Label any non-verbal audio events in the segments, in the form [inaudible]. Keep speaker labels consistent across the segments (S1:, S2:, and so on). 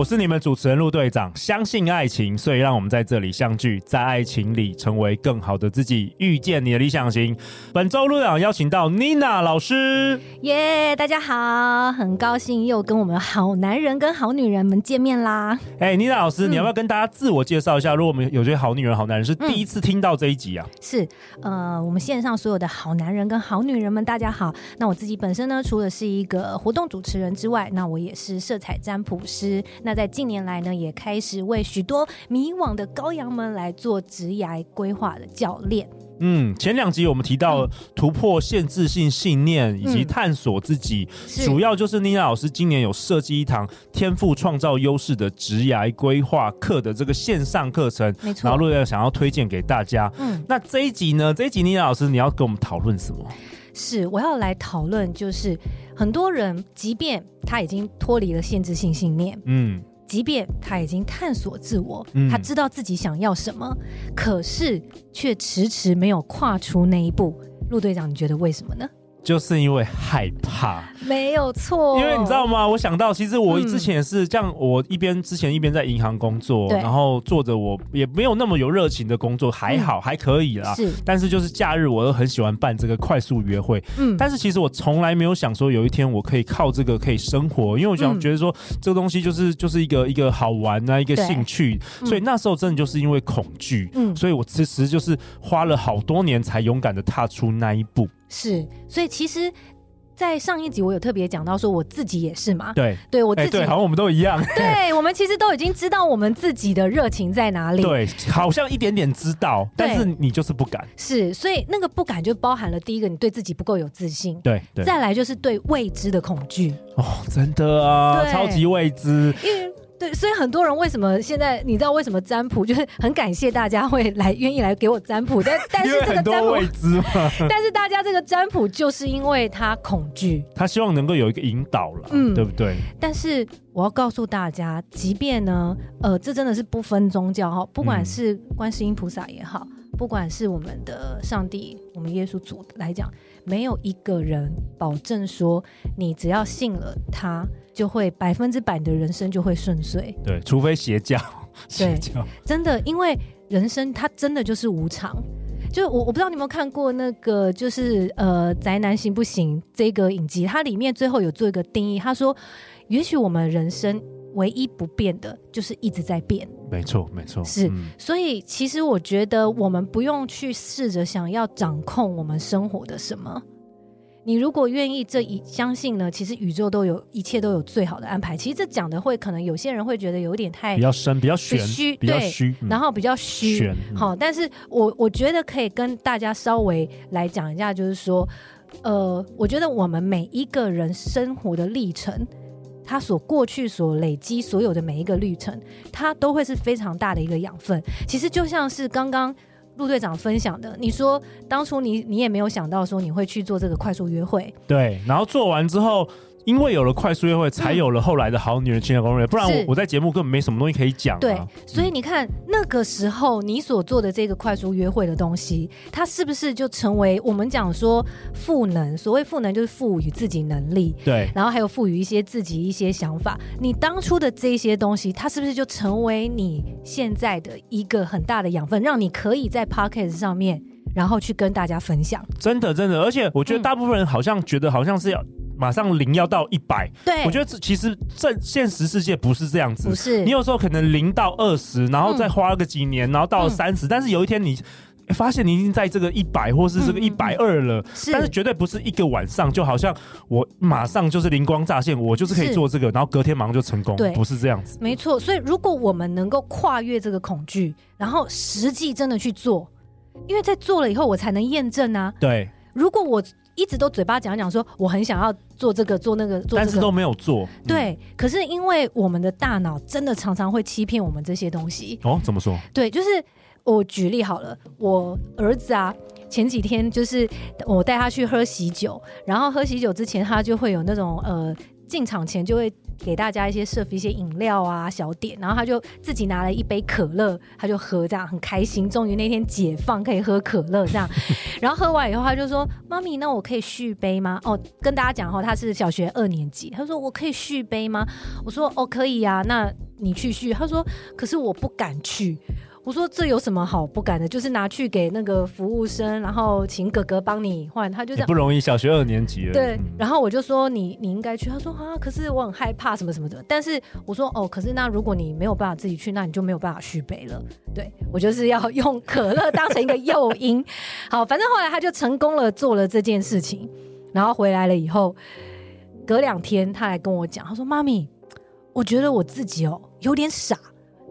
S1: 我是你们主持人陆队长，相信爱情，所以让我们在这里相聚，在爱情里成为更好的自己，遇见你的理想型。本周陆队长邀请到妮娜老师，
S2: 耶，yeah, 大家好，很高兴又跟我们好男人跟好女人们见面啦。
S1: 哎，妮娜老师，嗯、你要不要跟大家自我介绍一下？如果我们有些好女人、好男人是第一次听到这一集啊，
S2: 嗯、是，呃，我们线上所有的好男人跟好女人们，大家好。那我自己本身呢，除了是一个活动主持人之外，那我也是色彩占卜师。那在近年来呢，也开始为许多迷惘的羔羊们来做职涯规划的教练。
S1: 嗯，前两集我们提到突破限制性信念以及探索自己，嗯、主要就是妮娜老师今年有设计一堂天赋创造优势的职涯规划课的这个线上课程，没错。然后陆月想要推荐给大家。嗯，那这一集呢？这一集妮娜老师你要跟我们讨论什么？
S2: 是我要来讨论，就是很多人即便他已经脱离了限制性信念，嗯。即便他已经探索自我，嗯、他知道自己想要什么，可是却迟迟没有跨出那一步。陆队长，你觉得为什么呢？
S1: 就是因为害怕，
S2: 没有错。
S1: 因为你知道吗？我想到，其实我之前也是这样，我一边之前一边在银行工作，嗯、然后做着我也没有那么有热情的工作，还好、嗯、还可以啦。是，但是就是假日我又很喜欢办这个快速约会。嗯，但是其实我从来没有想说有一天我可以靠这个可以生活，因为我想觉得说这个东西就是就是一个一个好玩啊，一个兴趣。嗯、所以那时候真的就是因为恐惧，嗯，所以我其实就是花了好多年才勇敢的踏出那一步。
S2: 是，所以其实，在上一集我有特别讲到说，我自己也是嘛。
S1: 对，
S2: 对我自己，
S1: 对，好像我们都一样。
S2: 对，[laughs] 我们其实都已经知道我们自己的热情在哪里。
S1: 对，好像一点点知道，但是你就是不敢。
S2: 是，所以那个不敢就包含了第一个，你对自己不够有自信。
S1: 对，对，
S2: 再来就是对未知的恐惧。
S1: 哦，真的啊，超级未知。
S2: 因为对，所以很多人为什么现在你知道为什么占卜，就是很感谢大家会来愿意来给我占卜，但 [laughs] 但是这个占卜，[laughs] 但是大家这个占卜就是因为他恐惧，
S1: 他希望能够有一个引导了，嗯，对不对？
S2: 但是我要告诉大家，即便呢，呃，这真的是不分宗教哈，不管是观世音菩萨也好，不管是我们的上帝，我们耶稣主来讲，没有一个人保证说你只要信了他。就会百分之百的人生就会顺遂，
S1: 对，除非邪教，[laughs] 邪教
S2: 真的，因为人生它真的就是无常。就我我不知道你有没有看过那个，就是呃宅男行不行这个影集，它里面最后有做一个定义，他说，也许我们人生唯一不变的就是一直在变，
S1: 没错没错，
S2: 是，嗯、所以其实我觉得我们不用去试着想要掌控我们生活的什么。你如果愿意这一相信呢，其实宇宙都有一切都有最好的安排。其实这讲的会可能有些人会觉得有点太
S1: 比较深，比较玄，虚，比较虚，
S2: 然后比较虚。好，但是我我觉得可以跟大家稍微来讲一下，就是说，呃，我觉得我们每一个人生活的历程，他所过去所累积所有的每一个历程，它都会是非常大的一个养分。其实就像是刚刚。陆队长分享的，你说当初你你也没有想到说你会去做这个快速约会，
S1: 对，然后做完之后。因为有了快速约会，才有了后来的好女人情感攻略。不然我我在节目根本没什么东西可以讲。
S2: 对，所以你看那个时候你所做的这个快速约会的东西，它是不是就成为我们讲说赋能？所谓赋能就是赋予自己能力，
S1: 对，
S2: 然后还有赋予一些自己一些想法。你当初的这些东西，它是不是就成为你现在的一个很大的养分，让你可以在 Podcast 上面，然后去跟大家分享？
S1: 真的，真的，而且我觉得大部分人好像觉得好像是要。马上零要到一百，
S2: 对，
S1: 我觉得这其实这现实世界不是这样子，
S2: 不是。
S1: 你有时候可能零到二十，然后再花个几年，嗯、然后到了三十、嗯，但是有一天你发现你已经在这个一百或是这个一百二了，是，但是绝对不是一个晚上，就好像我马上就是灵光乍现，我就是可以做这个，然后隔天马上就成功，对，不是这样子。
S2: 没错，所以如果我们能够跨越这个恐惧，然后实际真的去做，因为在做了以后，我才能验证啊。
S1: 对，
S2: 如果我。一直都嘴巴讲讲说，我很想要做这个做那个做这个，
S1: 但是都没有做。
S2: 对，嗯、可是因为我们的大脑真的常常会欺骗我们这些东西。
S1: 哦，怎么说？
S2: 对，就是我举例好了，我儿子啊，前几天就是我带他去喝喜酒，然后喝喜酒之前，他就会有那种呃进场前就会给大家一些设一些饮料啊小点，然后他就自己拿了一杯可乐，他就喝这样很开心，终于那天解放可以喝可乐这样，[laughs] 然后喝完以后他就说：“妈咪，那我可以续杯吗？”哦，跟大家讲哈，他是小学二年级，他说：“我可以续杯吗？”我说：“哦，可以呀，那你去续。”他说：“可是我不敢去。”我说，这有什么好不敢的？就是拿去给那个服务生，然后请哥哥帮你换。他就这样
S1: 不容易，小学二年级了。
S2: 对，然后我就说你你应该去。他说啊，可是我很害怕什么什么的。但是我说哦，可是那如果你没有办法自己去，那你就没有办法续杯了。对，我就是要用可乐当成一个诱因。好，反正后来他就成功了做了这件事情，然后回来了以后，隔两天他来跟我讲，他说妈咪，我觉得我自己哦有点傻。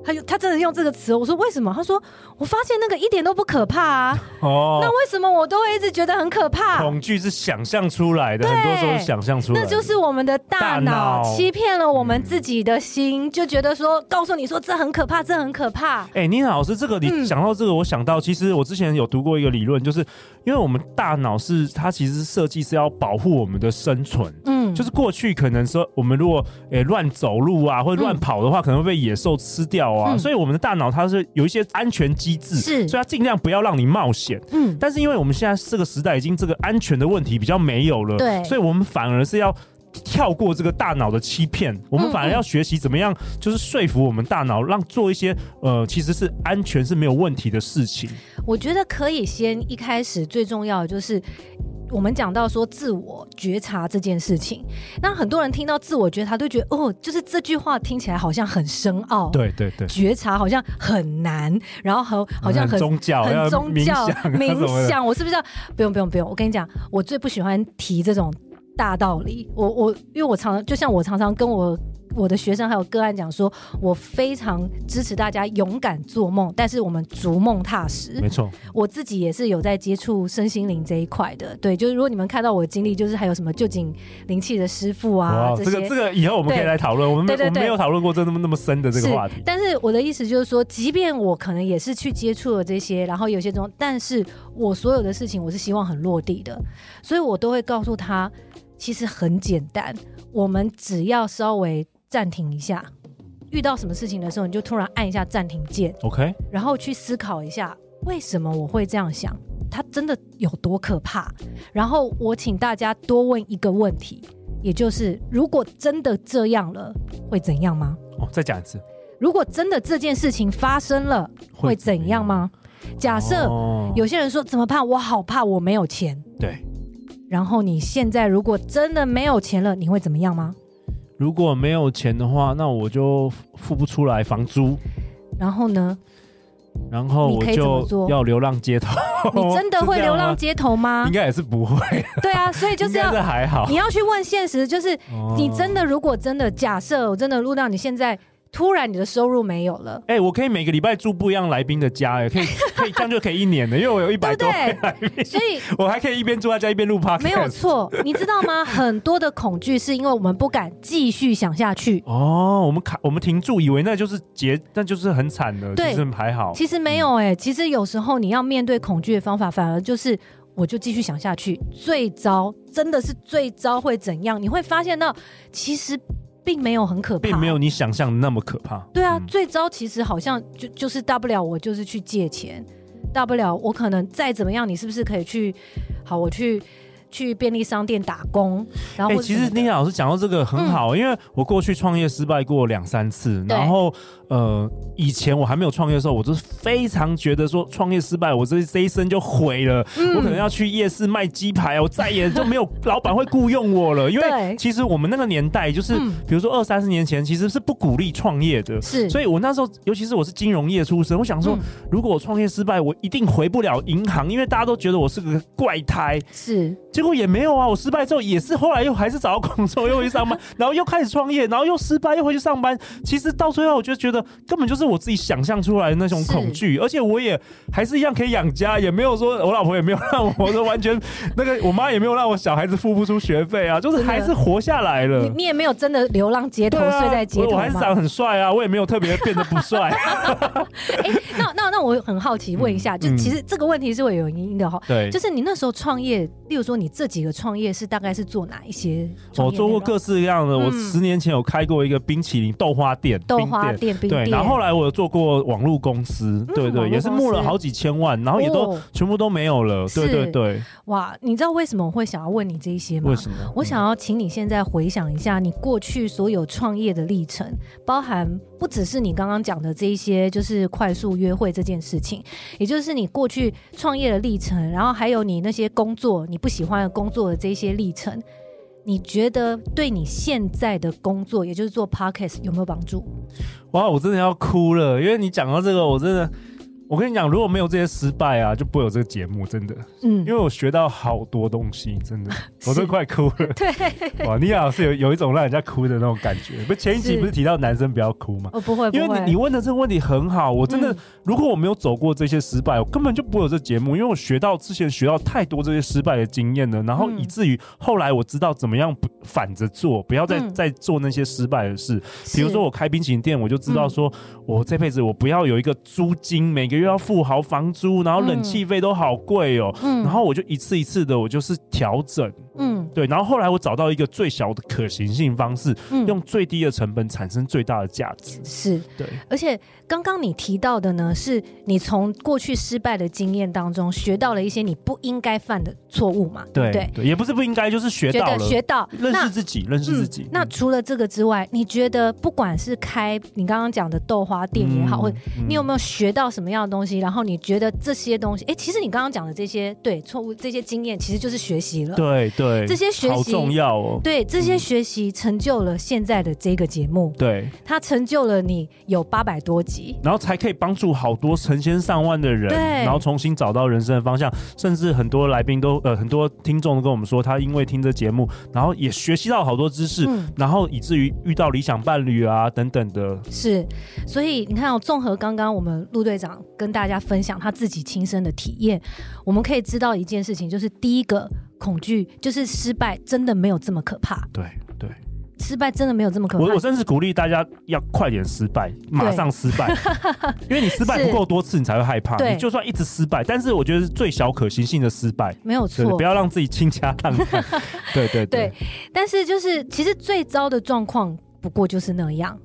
S2: 他就他真的用这个词，我说为什么？他说我发现那个一点都不可怕啊。[laughs] 哦，那为什么我都会一直觉得很可怕？
S1: 恐惧是想象出来的，很多时候是想象出来的。
S2: 那就是我们的大脑欺骗了我们自己的心，嗯、就觉得说告诉你说这很可怕，这很可怕。
S1: 哎、欸，妮娜老师，这个你讲到这个，我想到、嗯、其实我之前有读过一个理论，就是因为我们大脑是它其实设计是要保护我们的生存。嗯，就是过去可能说我们如果诶乱、欸、走路啊或者乱跑的话，嗯、可能会被野兽吃掉。啊，嗯、所以我们的大脑它是有一些安全机制，是，所以它尽量不要让你冒险。嗯，但是因为我们现在这个时代已经这个安全的问题比较没有了，对，所以我们反而是要跳过这个大脑的欺骗，我们反而要学习怎么样，就是说服我们大脑，让做一些呃其实是安全是没有问题的事情。
S2: 我觉得可以先一开始最重要的就是。我们讲到说自我觉察这件事情，那很多人听到自我觉察都觉得哦，就是这句话听起来好像很深奥，
S1: 对对对，
S2: 觉察好像很难，然后很好像很，
S1: 很宗教，
S2: 很宗教冥想，我是不是要不用不用不用？我跟你讲，我最不喜欢提这种大道理，我我因为我常常就像我常常跟我。我的学生还有个案讲说，我非常支持大家勇敢做梦，但是我们逐梦踏实。
S1: 没错，
S2: 我自己也是有在接触身心灵这一块的。对，就是如果你们看到我的经历，就是还有什么臼井灵气的师傅啊，
S1: 这个这个以后我们可以来讨论。我们没我们没有讨论过这那么那么深的这个话题。
S2: 但是我的意思就是说，即便我可能也是去接触了这些，然后有些这种，但是我所有的事情我是希望很落地的，所以我都会告诉他，其实很简单，我们只要稍微。暂停一下，遇到什么事情的时候，你就突然按一下暂停键
S1: ，OK，
S2: 然后去思考一下为什么我会这样想，它真的有多可怕？然后我请大家多问一个问题，也就是如果真的这样了，会怎样吗？
S1: 哦，再讲一次，
S2: 如果真的这件事情发生了，会怎样吗？假设有些人说怎么办？我好怕，我没有钱。
S1: 对，
S2: 然后你现在如果真的没有钱了，你会怎么样吗？
S1: 如果没有钱的话，那我就付不出来房租。
S2: 然后呢？
S1: 然后我就要流浪街头。
S2: 你真的会 [laughs] 流浪街头吗？
S1: 应该也是不会。
S2: 对啊，[laughs] 所以就是要
S1: 还好。
S2: 你要去问现实，就是你真的如果真的假设，我真的录到你现在。突然你的收入没有了，
S1: 哎、欸，我可以每个礼拜住不一样来宾的家，哎，可以 [laughs] 可以这样就可以一年的，因为我有一百多来宾，
S2: 所以
S1: 我还可以一边住在家一边录 podcast。
S2: 没有错，你知道吗？很多的恐惧是因为我们不敢继续想下去。[laughs]
S1: 哦，我们卡，我们停住，以为那就是结，那就是很惨的，对，其实还好。
S2: 其实没有、欸，哎、嗯，其实有时候你要面对恐惧的方法，反而就是我就继续想下去。最糟，真的是最糟会怎样？你会发现到其实。并没有很可怕，
S1: 并没有你想象的那么可怕。
S2: 对啊，嗯、最糟其实好像就就是大不了我就是去借钱，大不了我可能再怎么样，你是不是可以去？好，我去。去便利商店打工，然后、欸、
S1: 其实妮娜老师讲到这个很好，嗯、因为我过去创业失败过两三次，然后呃，以前我还没有创业的时候，我就是非常觉得说创业失败，我这这一生就毁了，嗯、我可能要去夜市卖鸡排，我再也就没有老板会雇佣我了，因为其实我们那个年代就是，嗯、比如说二三十年前，其实是不鼓励创业的，是，所以我那时候，尤其是我是金融业出身，我想说，嗯、如果我创业失败，我一定回不了银行，因为大家都觉得我是个怪胎，
S2: 是。
S1: 结果也没有啊，我失败之后也是后来又还是找到工作，又回去上班，然后又开始创业，然后又失败，又回去上班。其实到最后，我就觉得根本就是我自己想象出来的那种恐惧，而且我也还是一样可以养家，也没有说我老婆也没有让我说完全那个，我妈也没有让我小孩子付不出学费啊，就是还是活下来了。
S2: 你你也没有真的流浪街头，睡在街头，
S1: 我还是长得很帅啊，我也没有特别变得不帅。[laughs]
S2: 哎，那那那我很好奇问一下，就其实这个问题是会有原因的哈。
S1: 对，
S2: 就是你那时候创业，例如说你这几个创业是大概是做哪一些？
S1: 我做过各式各样的，我十年前有开过一个冰淇淋豆花店，
S2: 豆花店，
S1: 对，然后后来我有做过网络公司，对对，也是募了好几千万，然后也都全部都没有了。对对对。
S2: 哇，你知道为什么我会想要问你这些吗？
S1: 为什么？
S2: 我想要请你现在回想一下你过去所有创业的历程，包含不只是你刚刚讲的这一些，就是快速约会这件事情，也就是你过去创业的历程，然后还有你那些工作你不喜欢的工作的这些历程，你觉得对你现在的工作，也就是做 Podcast 有没有帮助？
S1: 哇，我真的要哭了，因为你讲到这个，我真的。我跟你讲，如果没有这些失败啊，就不会有这个节目，真的。嗯，因为我学到好多东西，真的，[laughs] 我都快哭了。
S2: 对，
S1: 哇，你老是有有一种让人家哭的那种感觉。不，前一集不是提到男生不要哭吗？
S2: 哦，不会，
S1: 因为你你问的这个问题很好，我真的，如果我没有走过这些失败，我根本就不会有这节目，因为我学到之前学到太多这些失败的经验了，然后以至于后来我知道怎么样不反着做，不要再再做那些失败的事。比如说我开冰淇淋店，我就知道说我这辈子我不要有一个租金每个。又要付好房租，然后冷气费都好贵哦，嗯，然后我就一次一次的，我就是调整。嗯，对，然后后来我找到一个最小的可行性方式，嗯，用最低的成本产生最大的价值。
S2: 是，
S1: 对。
S2: 而且刚刚你提到的呢，是你从过去失败的经验当中学到了一些你不应该犯的错误嘛？对对，
S1: 对，也不是不应该，就是学到了，
S2: 学到
S1: 认识自己，认识自己。
S2: 那除了这个之外，你觉得不管是开你刚刚讲的豆花店也好，或你有没有学到什么样的东西？然后你觉得这些东西，哎，其实你刚刚讲的这些对错误这些经验，其实就是学习了。
S1: 对对。
S2: 这些学习
S1: 好重要哦，
S2: 对，这些学习成就了现在的这个节目，
S1: 对，
S2: 它成就了你有八百多集，
S1: 然后才可以帮助好多成千上万的人，
S2: 对，
S1: 然后重新找到人生的方向，甚至很多来宾都呃很多听众都跟我们说，他因为听这节目，然后也学习到好多知识，嗯，然后以至于遇到理想伴侣啊等等的，
S2: 是，所以你看哦，综合刚刚我们陆队长跟大家分享他自己亲身的体验，我们可以知道一件事情，就是第一个。恐惧就是失败，真的没有这么可怕。
S1: 对对，
S2: 失败真的没有这么可怕。
S1: 我我甚至鼓励大家要快点失败，马上失败，[laughs] 因为你失败不够多次，你才会害怕。你就算一直失败，但是我觉得是最小可行性的失败，
S2: 没有错。
S1: 不要让自己倾家荡产。[laughs] 对对对，
S2: 但是就是其实最糟的状况不过就是那样。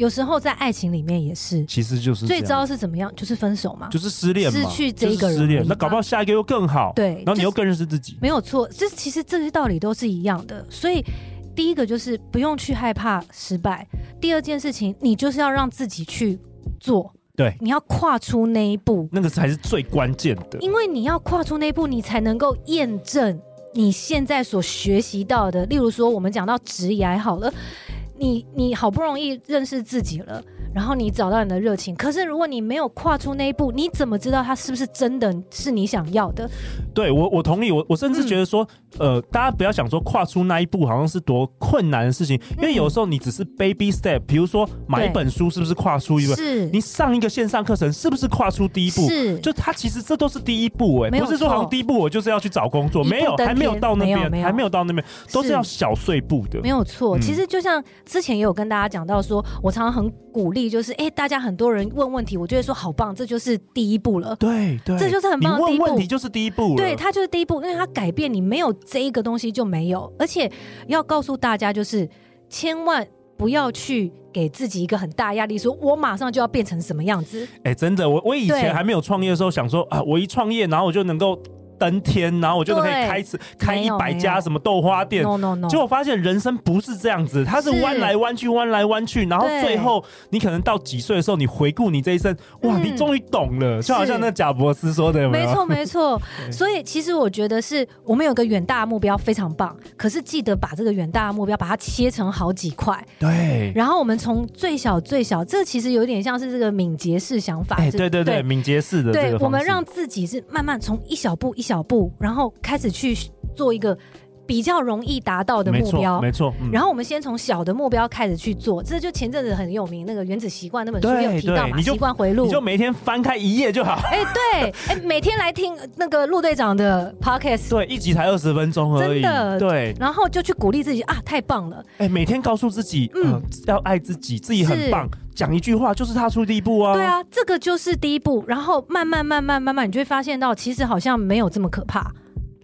S2: 有时候在爱情里面也是，
S1: 其实就是
S2: 最糟是怎么样？就是分手嘛，
S1: 就是失恋，
S2: 失去这一个人，
S1: 失恋，那搞不好下一个又更好。
S2: 对，
S1: 然后你又更认识自己，
S2: 没有错。这其实这些道理都是一样的。所以第一个就是不用去害怕失败。第二件事情，你就是要让自己去做。
S1: 对，
S2: 你要跨出那一步，
S1: 那个才是最关键的。
S2: 因为你要跨出那一步，你才能够验证你现在所学习到的。例如说，我们讲到职业好了。你你好不容易认识自己了，然后你找到你的热情，可是如果你没有跨出那一步，你怎么知道它是不是真的是你想要的？
S1: 对，我我同意，我我甚至觉得说，嗯、呃，大家不要想说跨出那一步好像是多困难的事情，因为有时候你只是 baby step，比如说买一本书是不是跨出一步？
S2: 是，
S1: 你上一个线上课程是不是跨出第一步？
S2: 是，
S1: 就它其实这都是第一步、欸，哎，不是说好像第一步我就是要去找工作，没有，还没有到那边，还没有到那边，都是要小碎步的，
S2: 没有错。其实就像。之前也有跟大家讲到，说我常常很鼓励，就是哎、欸，大家很多人问问题，我就会说好棒，这就是第一步了。
S1: 对对，
S2: 这就是很棒的第一步。
S1: 问问题就是第一步。
S2: 对，它就是第一步，因为它改变你没有这一个东西就没有。而且要告诉大家，就是千万不要去给自己一个很大压力，说我马上就要变成什么样子。
S1: 哎、欸，真的，我我以前还没有创业的时候，想说啊，我一创业，然后我就能够。登天，然后我就可以开始开一百家什么豆花店。
S2: No no no！
S1: 结果发现人生不是这样子，它是弯来弯去，弯来弯去，然后最后你可能到几岁的时候，你回顾你这一生，哇，你终于懂了，就好像那贾博斯说的，有没有？
S2: 没错 [laughs] 没错。所以其实我觉得是我们有个远大的目标非常棒，可是记得把这个远大的目标把它切成好几块。
S1: 对。
S2: 然后我们从最小最小，这其实有点像是这个敏捷式想法。
S1: 对对对，敏捷式的。
S2: 对，我们让自己是慢慢从一小步一小。脚步，然后开始去做一个。比较容易达到的目标，
S1: 没错。
S2: 然后我们先从小的目标开始去做，这就前阵子很有名那个《原子习惯》那本书有提到嘛，习惯回路，
S1: 你就每天翻开一页就好。
S2: 哎，对，哎，每天来听那个陆队长的 podcast，
S1: 对，一集才二十分钟而已，
S2: 真的，
S1: 对。
S2: 然后就去鼓励自己啊，太棒了！
S1: 哎，每天告诉自己，嗯，要爱自己，自己很棒，讲一句话就是踏出第一步啊。
S2: 对啊，这个就是第一步，然后慢慢慢慢慢慢，你就会发现到，其实好像没有这么可怕。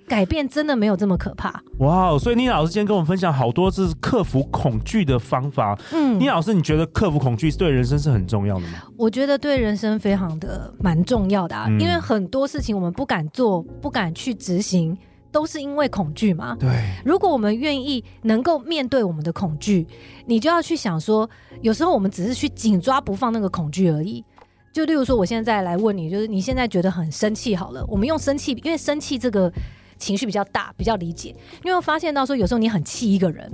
S2: 改变真的没有这么可怕
S1: 哇！所以妮老师今天跟我们分享好多是克服恐惧的方法。嗯，妮老师，你觉得克服恐惧对人生是很重要的吗？
S2: 我觉得对人生非常的蛮重要的啊，嗯、因为很多事情我们不敢做、不敢去执行，都是因为恐惧嘛。
S1: 对，
S2: 如果我们愿意能够面对我们的恐惧，你就要去想说，有时候我们只是去紧抓不放那个恐惧而已。就例如说，我现在来问你，就是你现在觉得很生气，好了，我们用生气，因为生气这个。情绪比较大，比较理解，因为我发现到说，有时候你很气一个人，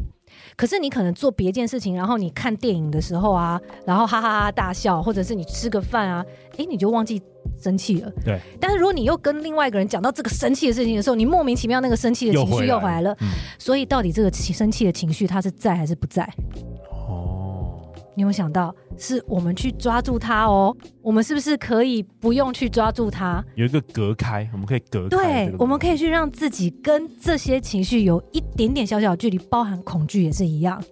S2: 可是你可能做别件事情，然后你看电影的时候啊，然后哈哈哈大笑，或者是你吃个饭啊，哎，你就忘记生气了。
S1: 对。
S2: 但是如果你又跟另外一个人讲到这个生气的事情的时候，你莫名其妙那个生气的情绪又回来了。嗯。所以到底这个生气的情绪它是在还是不在？你有想到，是我们去抓住它哦？我们是不是可以不用去抓住它？
S1: 有一个隔开，我们可以隔开。
S2: 对，我们可以去让自己跟这些情绪有一点点小小的距离，包含恐惧也是一样。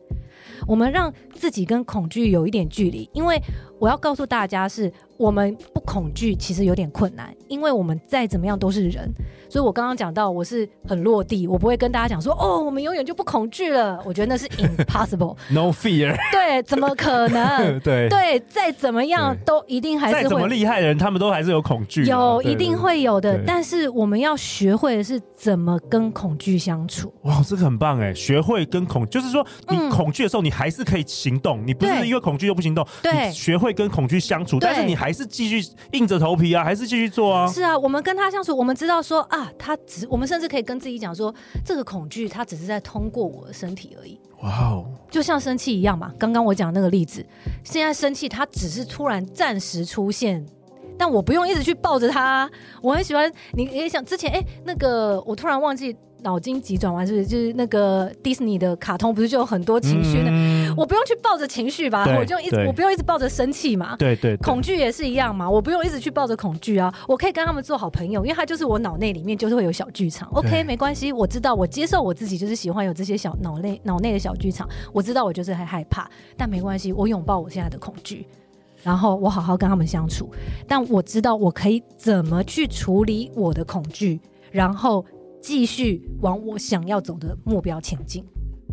S2: 我们让自己跟恐惧有一点距离，因为我要告诉大家是。我们不恐惧，其实有点困难，因为我们再怎么样都是人。所以我刚刚讲到，我是很落地，我不会跟大家讲说，哦，我们永远就不恐惧了。我觉得那是 [laughs] impossible，no
S1: fear。
S2: 对，怎么可能？[laughs]
S1: 对
S2: 对，再怎么样都一定还是会。
S1: 再怎么厉害的人，他们都还是有恐惧。
S2: 有，一定会有的。但是我们要学会的是怎么跟恐惧相处。
S1: 哇，这个很棒哎！学会跟恐，就是说你恐惧的时候，你还是可以行动，你不是因为恐惧就不行动。
S2: 对，
S1: 学会跟恐惧相处，但是你还。是继续硬着头皮啊，还是继续做啊？
S2: 是啊，我们跟他相处，我们知道说啊，他只，我们甚至可以跟自己讲说，这个恐惧他只是在通过我的身体而已。哇哦，就像生气一样嘛。刚刚我讲那个例子，现在生气，他只是突然暂时出现，但我不用一直去抱着他。我很喜欢，你也想之前哎，那个我突然忘记。脑筋急转弯是不是就是那个迪士尼的卡通？不是就有很多情绪呢？嗯、我不用去抱着情绪吧？我就一直我不用一直抱着生气嘛？
S1: 对对，对，
S2: 恐惧也是一样嘛？我不用一直去抱着恐惧啊！我可以跟他们做好朋友，因为他就是我脑内里面就是会有小剧场。OK，没关系，我知道，我接受我自己，就是喜欢有这些小脑内脑内的小剧场。我知道我就是很害怕，但没关系，我拥抱我现在的恐惧，然后我好好跟他们相处。但我知道我可以怎么去处理我的恐惧，然后。继续往我想要走的目标前进。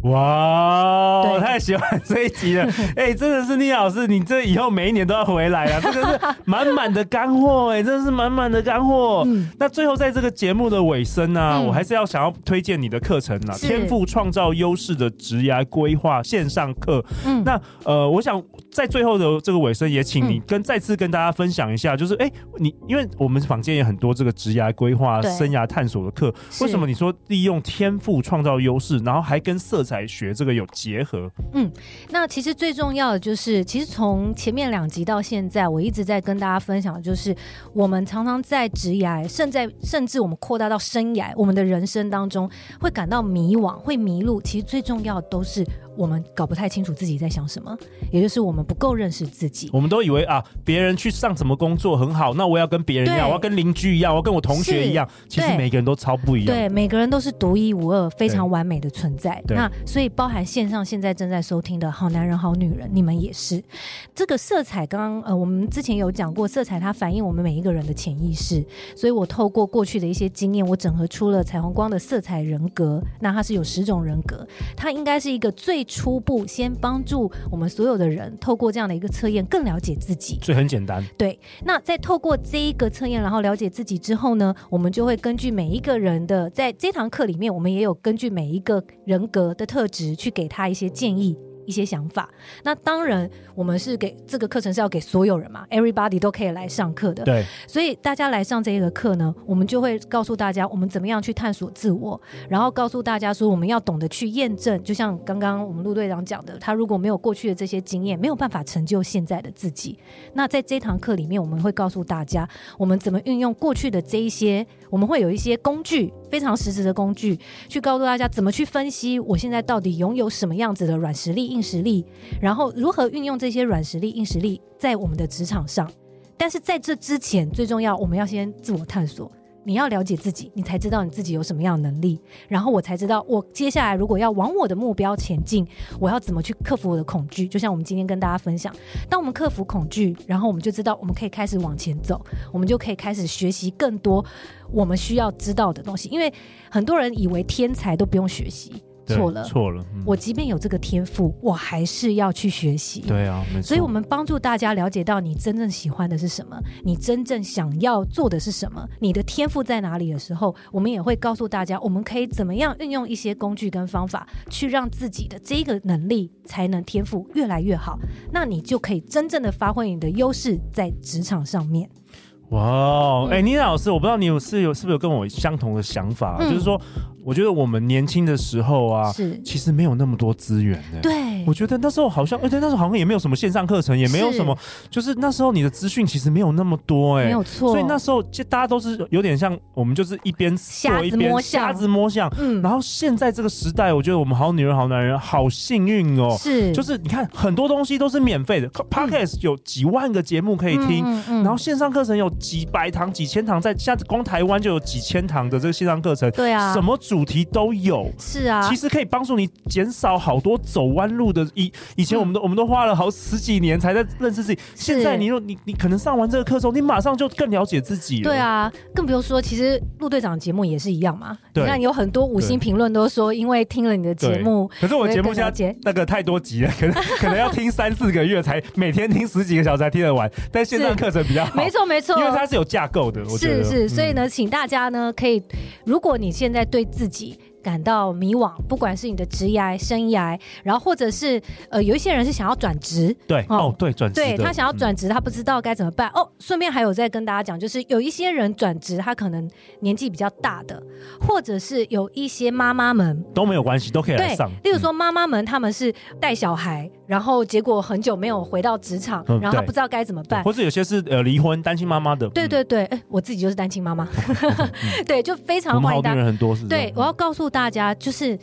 S1: 哇，我太喜欢这一集了！[laughs] 哎、欸，真的是聂老师，你这以后每一年都要回来啊！[laughs] 这个是满满的干货，哎，真的是满满的干货。嗯，那最后在这个节目的尾声呢、啊，嗯、我还是要想要推荐你的课程啊，是天赋创造优势的职涯规划线上课。嗯，那呃，我想在最后的这个尾声，也请你跟再次跟大家分享一下，就是哎、欸，你因为我们坊间也很多这个职涯规划、生涯探索的课，为什么你说利用天赋创造优势，然后还跟色彩来学这个有结合，
S2: 嗯，那其实最重要的就是，其实从前面两集到现在，我一直在跟大家分享就是，我们常常在职涯，甚至甚至我们扩大到生涯，我们的人生当中会感到迷惘，会迷路。其实最重要的都是。我们搞不太清楚自己在想什么，也就是我们不够认识自己。
S1: 我们都以为啊，别人去上什么工作很好，那我要跟别人一样，我要跟邻居一样，我要跟我同学一样。其实每个人都超不一样。
S2: 对，每个人都是独一无二、非常完美的存在。那所以包含线上现在正在收听的好男人、好女人，你们也是。这个色彩，刚刚呃，我们之前有讲过，色彩它反映我们每一个人的潜意识。所以我透过过去的一些经验，我整合出了彩虹光的色彩人格。那它是有十种人格，它应该是一个最。初步先帮助我们所有的人透过这样的一个测验更了解自己，
S1: 所以很简单。
S2: 对，那在透过这一个测验，然后了解自己之后呢，我们就会根据每一个人的，在这堂课里面，我们也有根据每一个人格的特质去给他一些建议。一些想法。那当然，我们是给这个课程是要给所有人嘛，everybody 都可以来上课的。
S1: 对，
S2: 所以大家来上这个课呢，我们就会告诉大家我们怎么样去探索自我，然后告诉大家说我们要懂得去验证。就像刚刚我们陆队长讲的，他如果没有过去的这些经验，没有办法成就现在的自己。那在这堂课里面，我们会告诉大家我们怎么运用过去的这一些，我们会有一些工具，非常实质的工具，去告诉大家怎么去分析我现在到底拥有什么样子的软实力、硬实力，然后如何运用这些软实力、硬实力在我们的职场上。但是在这之前，最重要，我们要先自我探索。你要了解自己，你才知道你自己有什么样的能力，然后我才知道我接下来如果要往我的目标前进，我要怎么去克服我的恐惧。就像我们今天跟大家分享，当我们克服恐惧，然后我们就知道我们可以开始往前走，我们就可以开始学习更多我们需要知道的东西。因为很多人以为天才都不用学习。错了，
S1: 错了。嗯、
S2: 我即便有这个天赋，我还是要去学习。
S1: 对啊，没错。
S2: 所以，我们帮助大家了解到你真正喜欢的是什么，你真正想要做的是什么，你的天赋在哪里的时候，我们也会告诉大家，我们可以怎么样运用一些工具跟方法，去让自己的这个能力、才能、天赋越来越好。那你就可以真正的发挥你的优势在职场上面。
S1: 哇，哎、欸，妮娜老师，我不知道你有是有是不是有跟我相同的想法，嗯、就是说。我觉得我们年轻的时候啊，是其实没有那么多资源的。
S2: 对，
S1: 我觉得那时候好像，而且那时候好像也没有什么线上课程，也没有什么，就是那时候你的资讯其实没有那么多，哎，
S2: 没有错。
S1: 所以那时候就大家都是有点像我们就是一边做一边瞎子摸象。嗯。然后现在这个时代，我觉得我们好女人好男人好幸运哦。是。就是你看很多东西都是免费的，Podcast 有几万个节目可以听，然后线上课程有几百堂、几千堂，在现在光台湾就有几千堂的这个线上课程。对啊。什么主主题都有，是啊，其实可以帮助你减少好多走弯路的。以以前我们都、嗯、我们都花了好十几年才在认识自己，现在你你你可能上完这个课之后，你马上就更了解自己了。
S2: 对啊，更不用说，其实陆队长节目也是一样嘛。对，你看有很多五星评论都说，因为听了你的节目，
S1: 可是我的节目现在那个太多集了，可能可能要听三四个月才每天听十几个小时才听得完。但线上课程比较好，
S2: 没错没错，
S1: 因为它是有架构的。我觉得
S2: 是是，所以呢，请大家呢可以，如果你现在对自己。感到迷惘，不管是你的职业、生涯，然后或者是呃，有一些人是想要转职，
S1: 对哦，对转职，
S2: 对他想要转职，他不知道该怎么办。嗯、哦，顺便还有再跟大家讲，就是有一些人转职，他可能年纪比较大的，或者是有一些妈妈们
S1: 都没有关系，都可以来上。
S2: 例如说妈妈们，他们是带小孩，然后结果很久没有回到职场，嗯、然后他不知道该怎么办，
S1: 或者有些是呃离婚单亲妈妈的。
S2: 对对对，哎，我自己就是单亲妈妈，[laughs] 对，就非常欢迎大家。
S1: 很多是
S2: 对，我要告诉大家就是。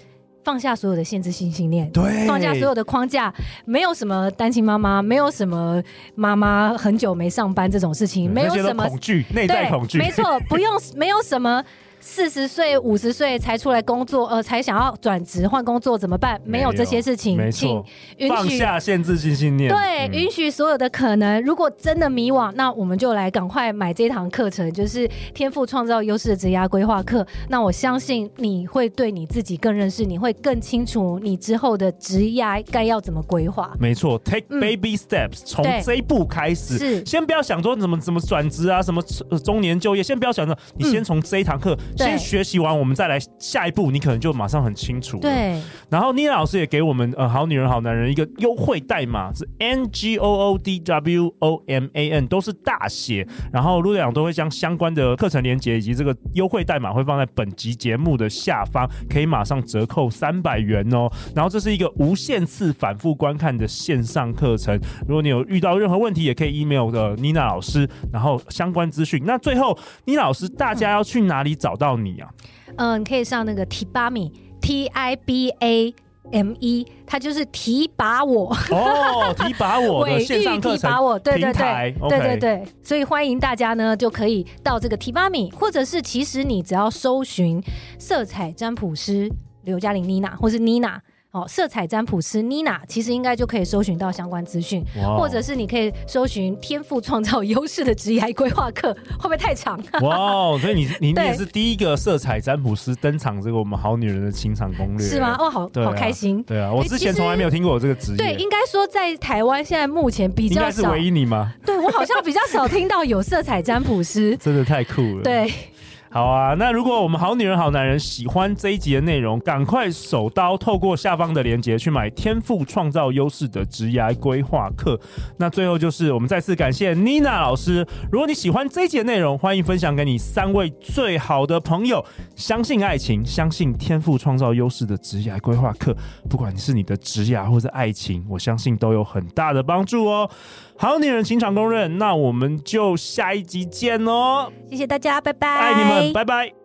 S2: 放下所有的限制性信念，对，放下所有的框架，没有什么单亲妈妈，没有什么妈妈很久没上班这种事情，没有什么
S1: 恐惧，内在恐惧，
S2: 没错，不用，没有什么。四十岁、五十岁才出来工作，呃，才想要转职换工作怎么办？没有这些事情，请允许
S1: 放下限制性信念，
S2: 对，嗯、允许所有的可能。如果真的迷惘，那我们就来赶快买这堂课程，就是天赋创造优势的职涯规划课。那我相信你会对你自己更认识，你会更清楚你之后的职涯该要怎么规划。
S1: 没错，Take baby steps，从、嗯、这一步开始，是先不要想说怎么怎么转职啊，什么中年就业，先不要想着，你先从这一堂课。嗯先学习完，我们再来下一步，你可能就马上很清楚。对。然后妮娜老师也给我们呃好女人好男人一个优惠代码是 N G O O D W O M A N，都是大写。然后陆队长都会将相关的课程连接以及这个优惠代码会放在本集节目的下方，可以马上折扣三百元哦。然后这是一个无限次反复观看的线上课程。如果你有遇到任何问题，也可以 email 的妮娜老师，然后相关资讯。那最后，妮娜老师，大家要去哪里找到？你啊，
S2: 嗯，你可以上那个提拔米 T I B A M E，它就是提拔我。
S1: 哦，提拔我的 [laughs] 线上课程提拔我，对对对，
S2: 对对对，所以欢迎大家呢就可以到这个提拔米，或者是其实你只要搜寻色彩占卜师刘嘉玲妮娜，或是妮娜。哦，色彩占卜师妮娜其实应该就可以搜寻到相关资讯，或者是你可以搜寻天赋创造优势的职业规划课，会不会太长？
S1: 哇，所以你你也是第一个色彩占卜师登场这个我们好女人的情场攻略，
S2: 是吗？哦，好、啊、好开心。
S1: 对啊，我之前从来没有听过我这个职业。
S2: 对，应该说在台湾现在目前比较少，应该
S1: 是唯一你吗？
S2: 对，我好像比较少听到有色彩占卜师，[laughs]
S1: 真的太酷了。
S2: 对。
S1: 好啊，那如果我们好女人好男人喜欢这一集的内容，赶快手刀透过下方的链接去买《天赋创造优势的职涯规划课》。那最后就是我们再次感谢妮娜老师。如果你喜欢这一集的内容，欢迎分享给你三位最好的朋友。相信爱情，相信天赋创造优势的职涯规划课。不管你是你的职涯或者爱情，我相信都有很大的帮助哦。好女人情场公认，那我们就下一集见哦！
S2: 谢谢大家，拜拜！
S1: 爱你们，拜拜。